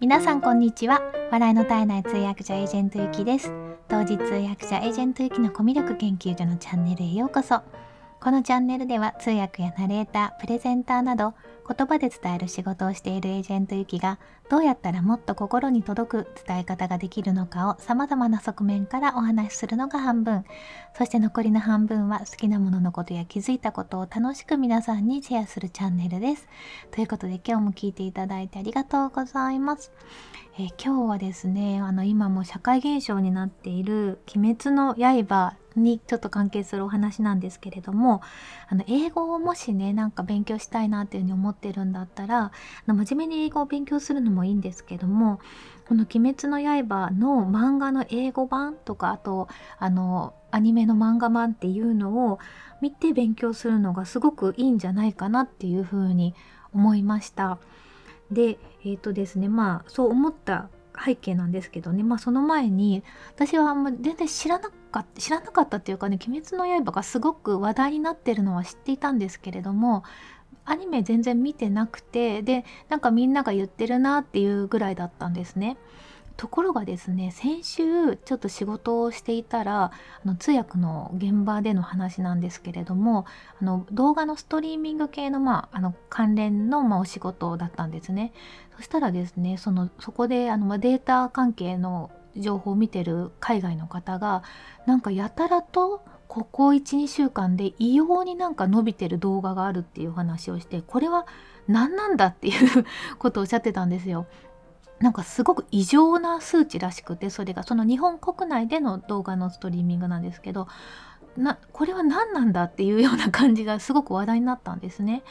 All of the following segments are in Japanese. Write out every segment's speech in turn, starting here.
皆さんこんにちは。笑いの絶えない通訳者エージェントゆきです。同時通訳者エージェントゆきのコミュ力研究所のチャンネルへようこそ。このチャンネルでは通訳やナレータープレゼンターなど言葉で伝える仕事をしているエージェントゆきがどうやったらもっと心に届く伝え方ができるのかを様々な側面からお話しするのが半分。そして残りの半分は好きなもののことや気づいたことを楽しく皆さんにシェアするチャンネルです。ということで今日も聞いていただいてありがとうございます、えー、今日はですねあの今も社会現象になっている鬼滅の刃にちょっと関係するお話なんですけれどもあの英語をもしねなんか勉強したいなっていうふうに思ってるんだったらあの真面目に英語を勉強するのもいいんですけどもこの「鬼滅の刃」の漫画の英語版とかあとあのアニメの漫画版っていうのを見て勉強するのがすごくいいんじゃないかなっていうふうに思いました。でえっ、ー、とですねまあそう思った背景なんですけどねまあその前に私はあんま全然知らなかった知らなかったっていうかね「鬼滅の刃」がすごく話題になってるのは知っていたんですけれどもアニメ全然見てなくてでなんかみんなが言ってるなっていうぐらいだったんですね。ところがですね先週ちょっと仕事をしていたらあの通訳の現場での話なんですけれどもあの動画のストリーミング系の,、まあ、あの関連の、まあ、お仕事だったんですね。そしたらですねそのそこであの、まあ、データ関係の情報を見てる海外の方がなんかやたらとここ12週間で異様になんか伸びてる動画があるっていう話をしてこれは何なんだっていうことをおっしゃってたんですよ。なんかすごく異常な数値らしくてそれがその日本国内での動画のストリーミングなんですけどなこれは何なんだっていうような感じがすごく話題になったんですね。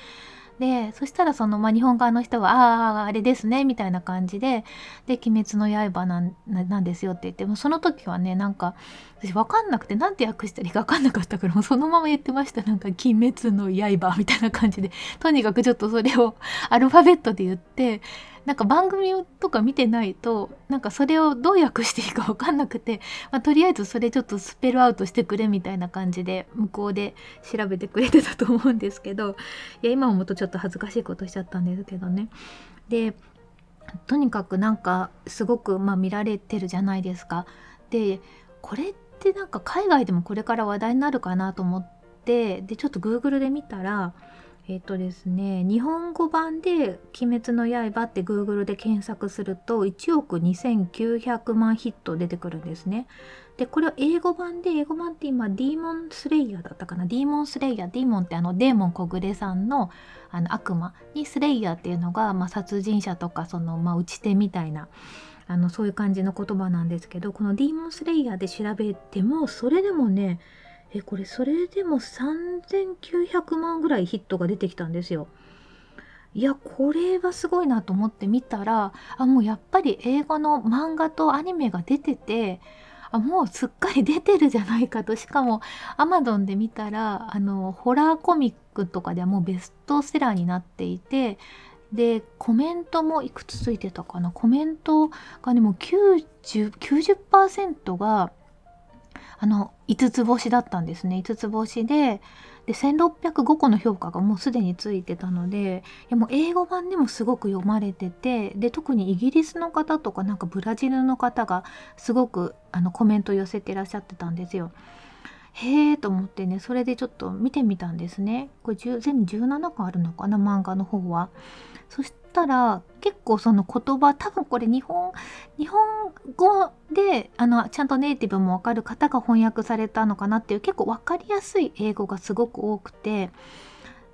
でそしたらその、まあ、日本側の人は「あああれですね」みたいな感じで「で鬼滅の刃なんなんですよ」って言ってもその時はねなんか私分かんなくて何て訳したらいいか分かんなかったからもうそのまま言ってましたなんか「鬼滅の刃」みたいな感じでとにかくちょっとそれをアルファベットで言ってなんか番組とか見てないとなんかそれをどう訳していいか分かんなくて、まあ、とりあえずそれちょっとスペルアウトしてくれみたいな感じで向こうで調べてくれてたと思うんですけどいや今思うとちょっと恥ずかしいことしちゃったんですけどね。でとにかくなんかすごくまあ見られてるじゃないですか。でこれってなんか海外でもこれから話題になるかなと思ってでちょっと Google で見たらえっ、とですね日本語版で「鬼滅の刃」って Google で検索すると1億2900万ヒット出てくるんですね。でこれは英語版で英語版って今ディーモンスレイヤーだったかな？ディーモンスレイヤーディーモンってあのデーモン小暮さんのあの悪魔？にスレイヤーっていうのが、まあ、殺人者とかその、まあ、打ち手みたいなあのそういう感じの言葉なんですけどこのディーモンスレイヤーで調べてもそれでもねえこれそれでも3900万ぐらいヒットが出てきたんですよ。いやこれはすごいなと思って見たらあもうやっぱり映画の漫画とアニメが出ててあもうすっかり出てるじゃないかとしかも Amazon で見たらあのホラーコミックとかではもうベストセラーになっていてでコメントもいくつついてたかな？コメントがねもう 90%, 90があの5つ星だったんですね5つ星でで1605個の評価がもうすでについてたのでいやもう英語版でもすごく読まれててで特にイギリスの方とかなんかブラジルの方がすごくあのコメント寄せてらっしゃってたんですよ。へえと思ってねそれでちょっと見てみたんですね。これ全部17個あるのかな漫画の方は。そしたら結構その言葉多分これ日本日本語であのちゃんとネイティブもわかる方が翻訳されたのかなっていう結構分かりやすい英語がすごく多くて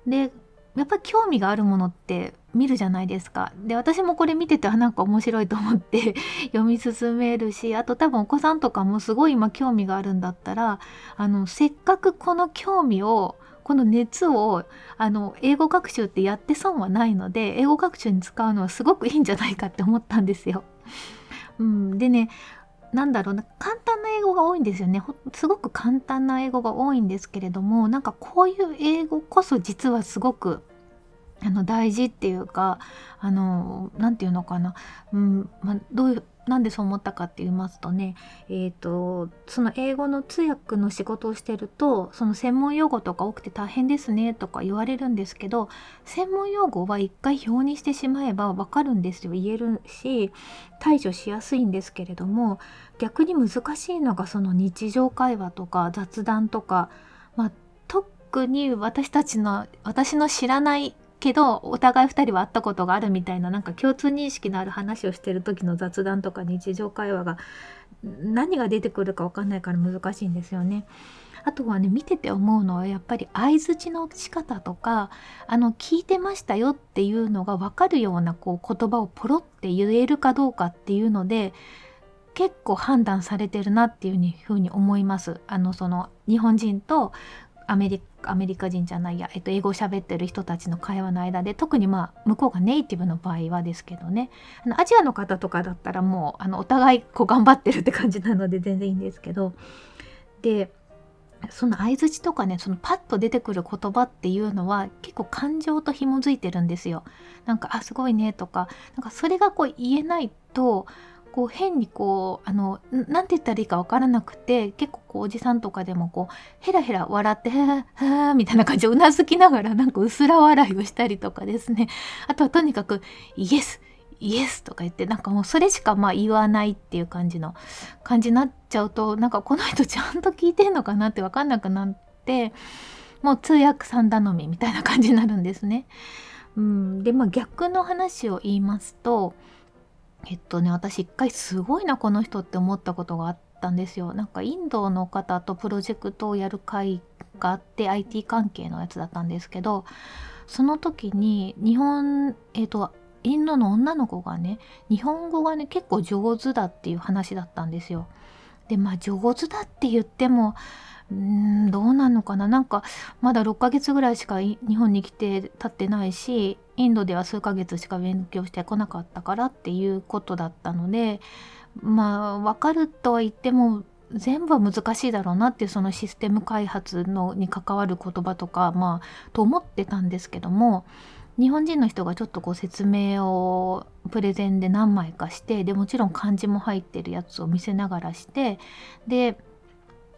でやっぱり興味があるものって見るじゃないですか。で私もこれ見ててなんか面白いと思って 読み進めるしあと多分お子さんとかもすごい今興味があるんだったらあのせっかくこの興味をこの熱をあの英語学習ってやって損はないので英語学習に使うのはすごくいいんじゃないかって思ったんですよ。うん、でねなんだろうな簡単な英語が多いんですよね。すごく簡単な英語が多いんですけれどもなんかこういう英語こそ実はすごくあの大事っていうかあの何て言うのかな、うん。まあ、どういうなんでそう思ったかって言いますとね、えーと、その英語の通訳の仕事をしてるとその専門用語とか多くて大変ですねとか言われるんですけど専門用語は一回表にしてしまえば分かるんですよ。言えるし対処しやすいんですけれども逆に難しいのがその日常会話とか雑談とか、まあ、特に私たちの私の知らないけどお互い2人は会ったことがあるみたいななんか共通認識のある話をしてる時の雑談とか日常会話が何が出てくるか分かんないから難しいんですよね。あとはね見てて思うのはやっぱり相づちの仕方とかあの聞いてましたよっていうのが分かるようなこう言葉をポロって言えるかどうかっていうので結構判断されてるなっていうふうに思います。あのその日本人とアメリアメリカ人じゃないや、えっと、英語を喋ってる人たちの会話の間で特にまあ向こうがネイティブの場合はですけどねあのアジアの方とかだったらもうあのお互いこう頑張ってるって感じなので全然いいんですけどでその相づちとかねそのパッと出てくる言葉っていうのは結構感情と紐づいてるんですよ。なんか「あすごいね」とかなんかそれがこう言えないとこう変にこうあの何て言ったらいいか分からなくて結構こうおじさんとかでもこうヘラヘラ笑って「はあはあ」みたいな感じでうなずきながらなんか薄ら笑いをしたりとかですねあとはとにかく「イエス」イエスとか言ってなんかもうそれしかまあ言わないっていう感じの感じになっちゃうとなんかこの人ちゃんと聞いてんのかなって分かんなくなってもう通訳さん頼みみたいな感じになるんですね。うん、でまあ逆の話を言いますとえっとね私一回すごいなこの人って思ったことがあったんですよなんかインドの方とプロジェクトをやる会があって IT 関係のやつだったんですけどその時に日本えっとインドの女の子がね日本語がね結構上手だっていう話だったんですよ。でまあ上手だって言ってもうんどうなのかな？なんかまだ6ヶ月ぐらいしか日本に来て経ってないしインドでは数ヶ月しか勉強してこなかったからっていうことだったのでまあ分かるとは言っても全部は難しいだろうなっていうそのシステム開発のに関わる言葉とかまあと思ってたんですけども日本人の人がちょっとこう説明をプレゼンで何枚かしてでもちろん漢字も入ってるやつを見せながらしてで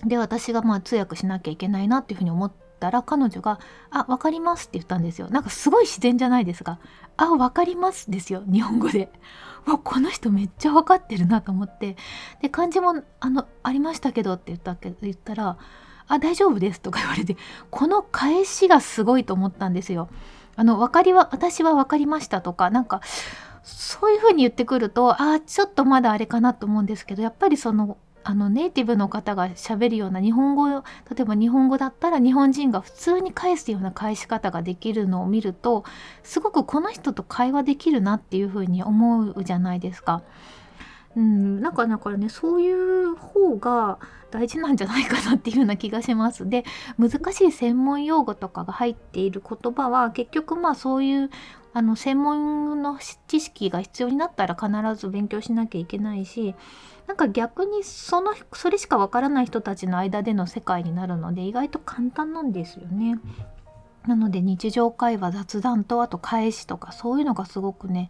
で私がまあ通訳しなきゃいけないなっていうふうに思ったら彼女が「あ分かります」って言ったんですよ。なんかすごい自然じゃないですか「あ分かります」ですよ日本語で。わこの人めっちゃ分かってるなと思って。で漢字もあのありましたけどって言ったけ言ったら「あ大丈夫です」とか言われてこの返しがすごいと思ったんですよ。あの分かりは私は分かりましたとかなんかそういうふうに言ってくるとあちょっとまだあれかなと思うんですけどやっぱりそのあのネイティブの方がしゃべるような日本語例えば日本語だったら日本人が普通に返すような返し方ができるのを見るとすごくこの人と会話できるなっていうふうに思うじゃないですか。うん、なんかだからねそういう方が大事なんじゃないかなっていうような気がします。で難しい専門用語とかが入っている言葉は結局まあそういうあの専門の知識が必要になったら必ず勉強しなきゃいけないしなんか逆にそのそれしかわからない人たちの間での世界になるので意外と簡単なんですよね。なので日常会話雑談とあと返しとかそういうのがすごくね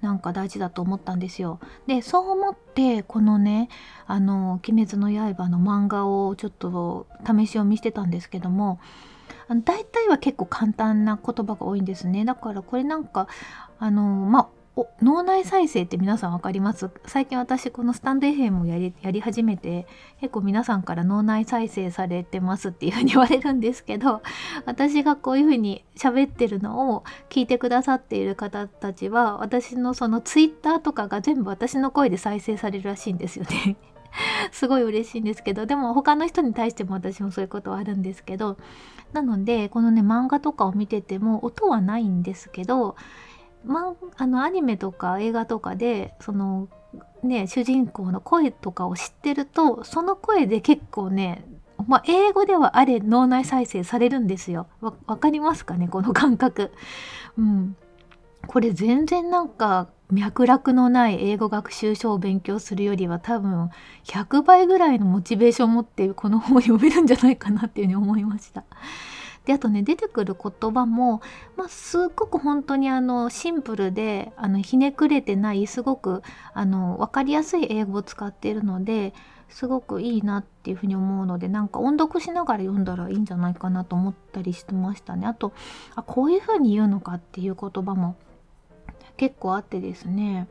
なんか大事だと思ったんですよ。でそう思ってこのね「あの鬼滅の刃」の漫画をちょっと試し読みしてたんですけども大体は結構簡単な言葉が多いんですね。だからこれなんかあのまあお脳内再生って皆さん分かります？最近私このスタンド FM をやりやり始めて結構皆さんから脳内再生されてますっていうふうに言われるんですけど私がこういうふうに喋ってるのを聞いてくださっている方たちは私のそのツイッターとかが全部私の声で再生されるらしいんですよね。すごい嬉しいんですけどでも他の人に対しても私もそういうことはあるんですけどなのでこのね漫画とかを見てても音はないんですけどまあのアニメとか映画とかでそのね主人公の声とかを知ってるとその声で結構ねまあ、英語ではあれ脳内再生されるんですよ。わかりますかね？この感覚。うん。これ全然なんか脈絡のない英語学習書を勉強するよりは多分100倍ぐらいのモチベーションを持ってこの本を読めるんじゃないかなっていうふうに思いました。であとね出てくる言葉も、まあ、すっごく本当にあのシンプルであのひねくれてないすごくあの分かりやすい英語を使っているのですごくいいなっていうふうに思うのでなんか音読しながら読んだらいいんじゃないかなと思ったりしてましたね。あとあこういうふうに言うのかっていう言葉も結構あってですね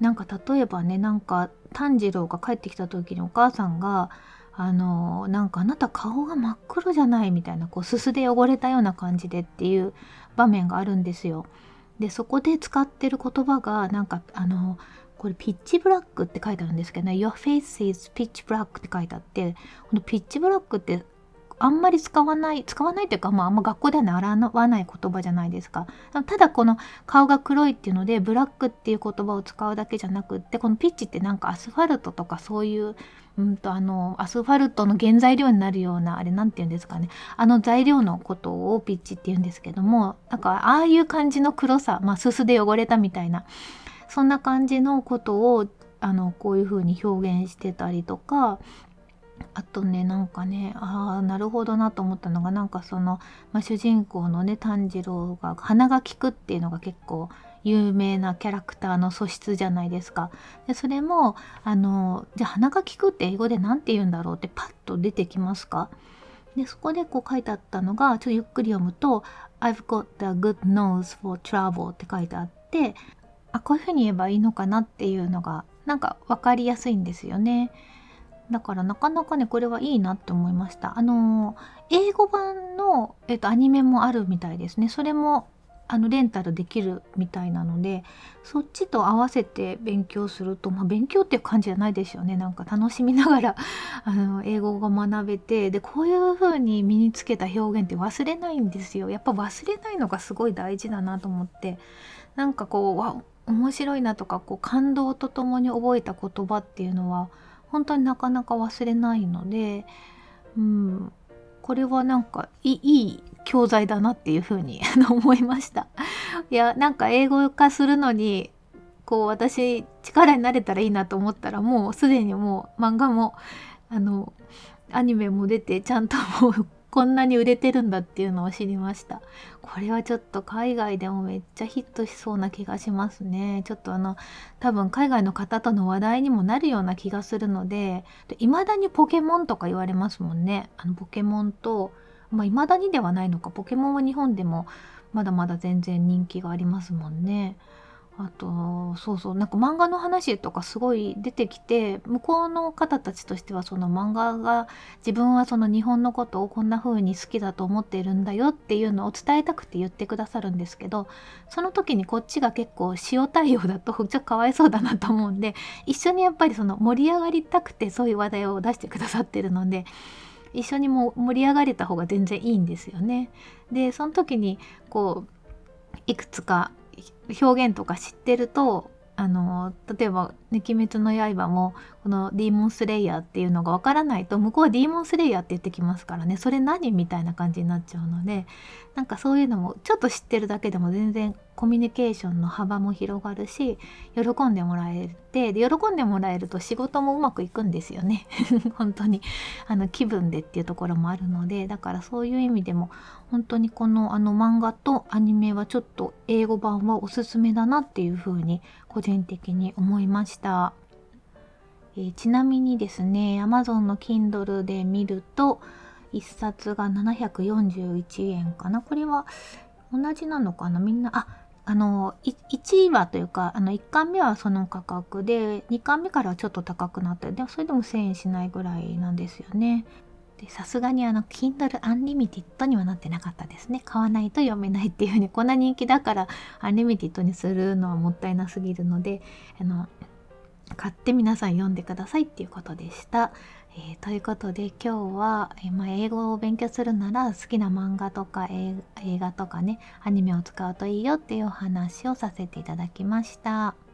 なんか例えばねなんか炭治郎が帰ってきた時にお母さんがあのなんかあなた顔が真っ黒じゃないみたいなこうすすで汚れたような感じでっていう場面があるんですよ。でそこで使ってる言葉がなんかあのこれピッチブラックって書いてあるんですけどね Your face is pitch black って書いてあってこのピッチブラックってあんまり使わない使わないというか、まあ、あんま学校では習わない言葉じゃないですか。ただこの顔が黒いっていうのでブラックっていう言葉を使うだけじゃなくってこのピッチってなんかアスファルトとかそういううんとあのアスファルトの原材料になるようなあれなんて言うんですかね。あの材料のことをピッチって言うんですけどもなんかああいう感じの黒さまあすすで汚れたみたいなそんな感じのことをあのこういう風に表現してたりとかあとねなんかねああなるほどなと思ったのがなんかその、まあ、主人公のね炭治郎が鼻が利くっていうのが結構有名なキャラクターの素質じゃないですか。でそれもあのじゃあ鼻が利くって英語で何て言うんだろうってパッと出てきますか？でそこでこう書いてあったのがちょっとゆっくり読むと「I've got the good nose for travel」って書いてあってあこういうふうに言えばいいのかなっていうのがなんか分かりやすいんですよね。だからなかなかねこれはいいなって思いました。あの英語版の、えっと、アニメもあるみたいですね。それもあのレンタルできるみたいなのでそっちと合わせて勉強すると、まあ、勉強っていう感じじゃないですよねなんか楽しみながら あの英語が学べてでこういう風に身につけた表現って忘れないんですよやっぱ忘れないのがすごい大事だなと思ってなんかこうわ面白いなとかこう感動とともに覚えた言葉っていうのは本当になかなか忘れないので、うん、これはなんかいい教材だなっていうふうに 思いました。いやなんか英語化するのにこう私力になれたらいいなと思ったらもうすでにもう漫画もあのアニメも出てちゃんともうこんなに売れてるんだっていうのを知りました。これはちょっと海外でもめっちゃヒットしそうな気がしますね。ちょっとあの多分海外の方との話題にもなるような気がするのでいまだにポケモンとか言われますもんね。あのポケモンとまあ未だにではないのか。ポケモンは日本でもまだまだ全然人気がありますもんね。あとそうそうなんか漫画の話とかすごい出てきて向こうの方たちとしてはその漫画が自分はその日本のことをこんな風に好きだと思っているんだよっていうのを伝えたくて言ってくださるんですけどその時にこっちが結構塩対応だとちょっとかわいそうだなと思うんで一緒にやっぱりその盛り上がりたくてそういう話題を出してくださってるので一緒にも盛り上がれた方が全然いいんですよね。でその時にこういくつか表現とか知ってるとあの例えば「ね、鬼滅の刃」もこのディーモンスレイヤーっていうのがわからないと向こうはディーモンスレイヤーって言ってきますからね。それ何みたいな感じになっちゃうのでなんかそういうのもちょっと知ってるだけでも全然コミュニケーションの幅も広がるし喜んでもらえてで喜んでもらえると仕事もうまくいくんですよね。本当に。あの気分でっていうところもあるのでだからそういう意味でも本当にこのあの漫画とアニメはちょっと英語版はおすすめだなっていうふうに個人的に思いました。えー、ちなみにですね Amazon の Kindle で見ると1冊が741円かなこれは同じなのかな？みんなああの1話というかあの1巻目はその価格で2巻目からはちょっと高くなってでもそれでも1000円しないぐらいなんですよね。でさすがにあの Kindle Unlimited にはなってなかったですね。買わないと読めないっていうふうにこんな人気だから Unlimited にするのはもったいなすぎるのであの買って皆さん読んでくださいっていうことでした。えー、ということで今日は、えー、まあ、英語を勉強するなら好きな漫画とか映画とかねアニメを使うといいよっていうお話をさせていただきました。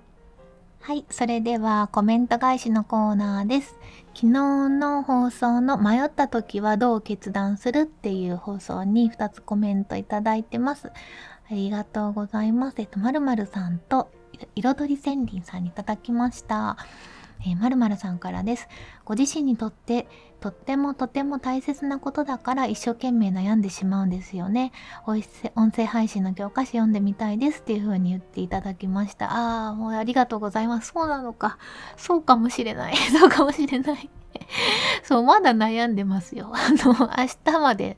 はい、それではコメント返しのコーナーです。昨日の放送の迷った時はどう決断するっていう放送に2つコメントいただいてます。ありがとうございます。えっと、まるまるさんと彩り千林さんにいただきました。えー、まるまるさんからです。ご自身にとってとってもとても大切なことだから一生懸命悩んでしまうんですよね。音声配信の教科書読んでみたいですっていう風に言っていただきました。ああ、もうありがとうございます。そうなのか。そうかもしれない。そうかもしれない。そう、まだ悩んでますよ。あの、明日まで、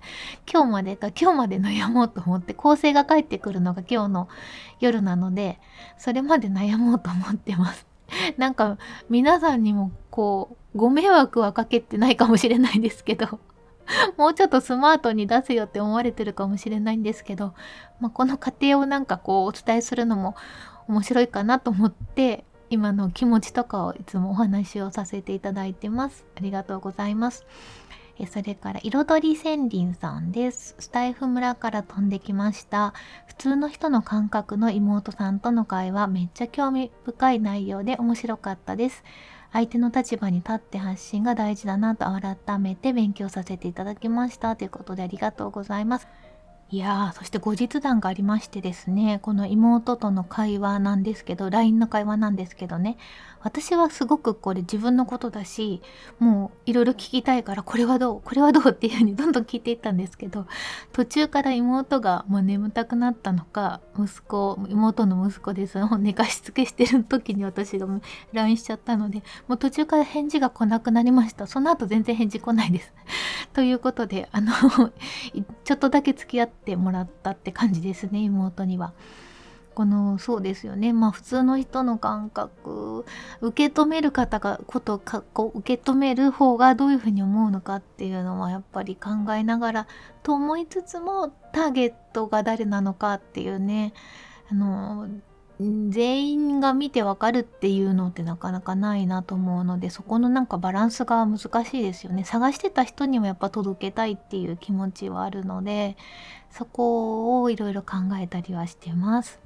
今日までか、今日まで悩もうと思って、構成が帰ってくるのが今日の夜なので、それまで悩もうと思ってます。なんか、皆さんにも、こう、ご迷惑はかけてないかもしれないですけど、もうちょっとスマートに出せよって思われてるかもしれないんですけど、まあ、この過程をなんかこうお伝えするのも面白いかなと思って今の気持ちとかをいつもお話をさせていただいてます。ありがとうございます。えそれから彩り千輪さんです。スタイフ村から飛んできました。普通の人の感覚の妹さんとの会話めっちゃ興味深い内容で面白かったです。相手の立場に立って発信が大事だなと改めて勉強させていただきましたということでありがとうございます。いやーそして後日談がありましてですねこの妹との会話なんですけど LINE の会話なんですけどね私はすごくこれ自分のことだしもういろいろ聞きたいからこれはどうこれはどうっていう風にどんどん聞いていったんですけど途中から妹がもう眠たくなったのか息子妹の息子です。寝かしつけしてる時に私が LINE しちゃったのでもう途中から返事が来なくなりました。その後全然返事来ないです。ということであの ちょっとだけ付き合ってもらったって感じですね妹には。このそうですよねまあ普通の人の感覚受け止める方がことかこう受け止める方がどういうふうに思うのかっていうのはやっぱり考えながらと思いつつもターゲットが誰なのかっていうねあの全員が見てわかるっていうのってなかなかないなと思うのでそこのなんかバランスが難しいですよね探してた人にもやっぱ届けたいっていう気持ちはあるのでそこをいろいろ考えたりはしてます。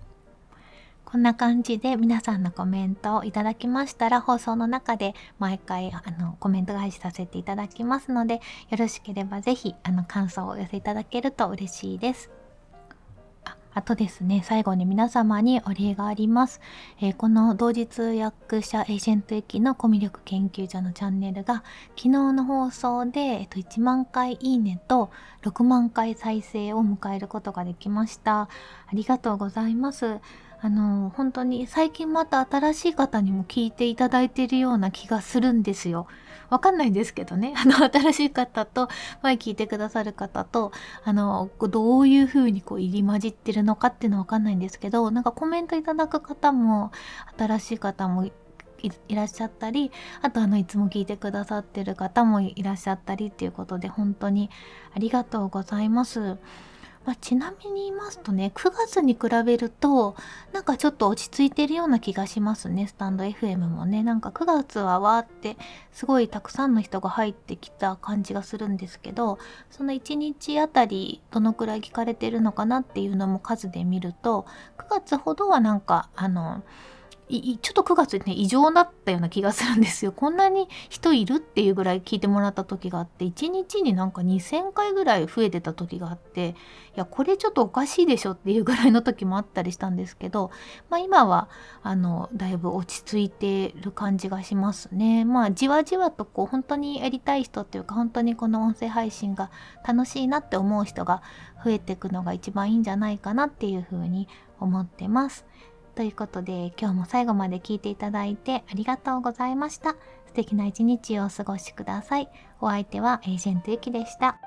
こんな感じで皆さんのコメントをいただきましたら放送の中で毎回あのコメント返しさせていただきますのでよろしければぜひあの感想をお寄せいただけると嬉しいです。ああとですね、最後に皆様にお礼があります。えー、この同時通訳者エージェント駅のコミュ力研究所のチャンネルが昨日の放送で、えっと、1万回いいねと6万回再生を迎えることができました。ありがとうございます。あの本当に最近また新しい方にも聞いていただいているような気がするんですよ。わかんないんですけどね。あの、新しい方と、前聞いてくださる方と、あの、どういう風にこう入り混じってるのかっていうのはわかんないんですけど、なんかコメントいただく方も、新しい方もいらっしゃったりあとあのいつも聞いてくださってる方もいらっしゃったりっていうことで本当にありがとうございます。まあ、ちなみに言いますとね9月に比べるとなんかちょっと落ち着いてるような気がしますねスタンド FM もね。なんか9月はわーってすごいたくさんの人が入ってきた感じがするんですけどその1日あたりどのくらい聞かれてるのかなっていうのも数で見ると9月ほどはなんかあのちょっと9月ね異常だったような気がするんですよこんなに人いるっていうぐらい聞いてもらった時があって1日になんか2,000回ぐらい増えてた時があっていやこれちょっとおかしいでしょっていうぐらいの時もあったりしたんですけど、まあ、今はあのだいぶ落ち着いてる感じがしますねまあじわじわとこう本当にやりたい人っていうか本当にこの音声配信が楽しいなって思う人が増えていくのが一番いいんじゃないかなっていうふうに思ってます。ということで今日も最後まで聞いていただいてありがとうございました。素敵な一日をお過ごしください。お相手はエージェントゆきでした。